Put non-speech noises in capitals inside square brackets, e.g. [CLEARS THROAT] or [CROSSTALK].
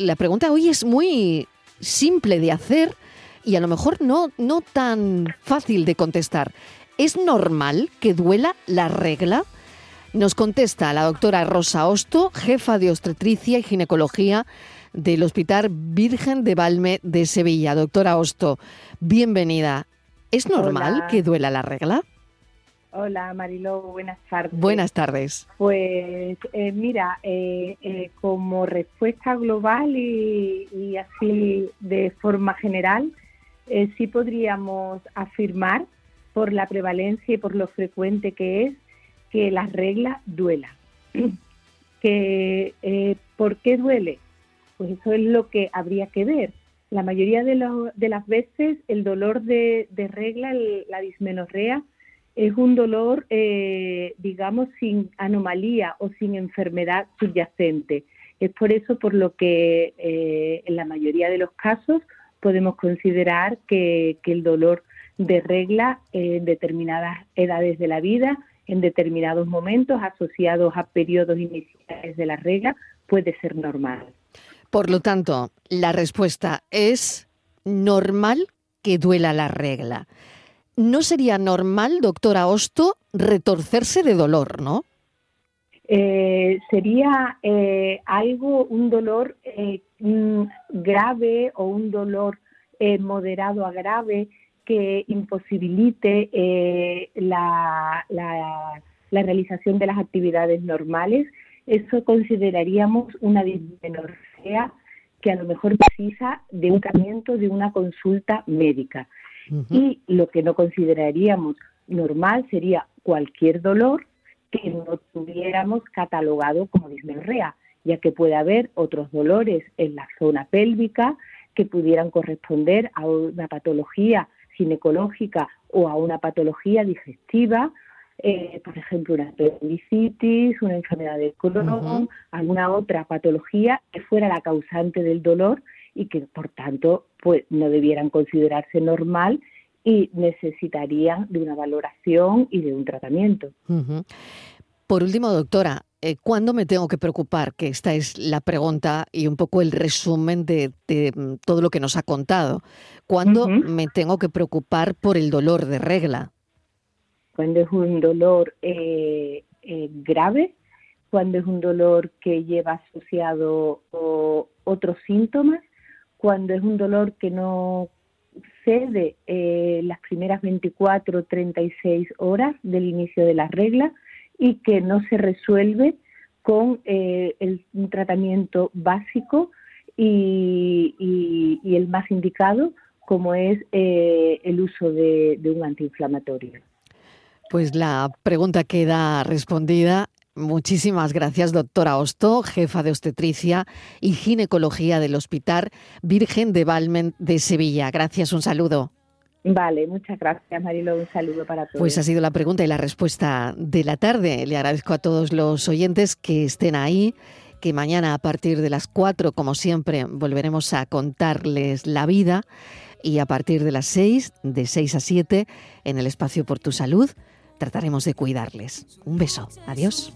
la pregunta hoy es muy simple de hacer y a lo mejor no, no tan fácil de contestar. ¿Es normal que duela la regla? Nos contesta la doctora Rosa Osto, jefa de obstetricia y ginecología del Hospital Virgen de Valme de Sevilla. Doctora Osto, bienvenida. ¿Es normal que duela la regla? Hola Marilo, buenas tardes. Buenas tardes. Pues eh, mira, eh, eh, como respuesta global y, así de forma general, sí podríamos afirmar por la prevalencia y por lo frecuente que es que la regla duela. [CLEARS THROAT] que, ¿Por qué duele? Pues eso es lo que habría que ver. La mayoría de, de las veces el dolor de, regla, la dismenorrea, es un dolor, eh, digamos, sin anomalía o sin enfermedad subyacente. Es por eso por lo que eh, en la mayoría de los casos podemos considerar que, el dolor de regla en determinadas edades de la vida, en determinados momentos asociados a periodos iniciales de la regla, puede ser normal. Por lo tanto, la respuesta es normal que duela la regla. ¿No sería normal, doctora Osto, retorcerse de dolor, no? Eh, sería eh, algo, un dolor eh, mm, grave o un dolor moderado a grave que imposibilite la, la, realización de las actividades normales. Eso consideraríamos una dismenorrea que a lo mejor precisa de un tratamiento, de una consulta médica. Y lo que no consideraríamos normal sería cualquier dolor que no tuviéramos catalogado como dismenorrea, ya que puede haber otros dolores en la zona pélvica que pudieran corresponder a una patología ginecológica o a una patología digestiva, eh, por ejemplo, una apendicitis, una enfermedad del colon, alguna otra patología que fuera la causante del dolor y que por tanto pues no debieran considerarse normal y necesitarían de una valoración y de un tratamiento. Por último, doctora, eh, ¿cuándo me tengo que preocupar? Que esta es la pregunta y un poco el resumen de, mm, todo lo que nos ha contado. ¿Cuándo me tengo que preocupar por el dolor de regla? Cuando es un dolor eh, eh, grave, cuando es un dolor que lleva asociado otros síntomas, cuando es un dolor que no cede eh, las primeras 24 36 horas del inicio de la regla y que no se resuelve con eh, el, tratamiento básico y, el más indicado como es eh, el uso de un antiinflamatorio. Pues la pregunta queda respondida Muchísimas gracias, doctora Osto, jefa de obstetricia y ginecología del Hospital Virgen de Valmen de Sevilla. Gracias, un saludo. Vale, muchas gracias, Marilo. Un saludo para todos. Pues ha sido la pregunta y la respuesta de la tarde. Le agradezco a todos los oyentes que estén ahí, que mañana a partir de las 4, como siempre, volveremos a contarles la vida y a partir de las 6, de 6 a 7, en el espacio por tu salud, trataremos de cuidarles. Un beso. Adiós.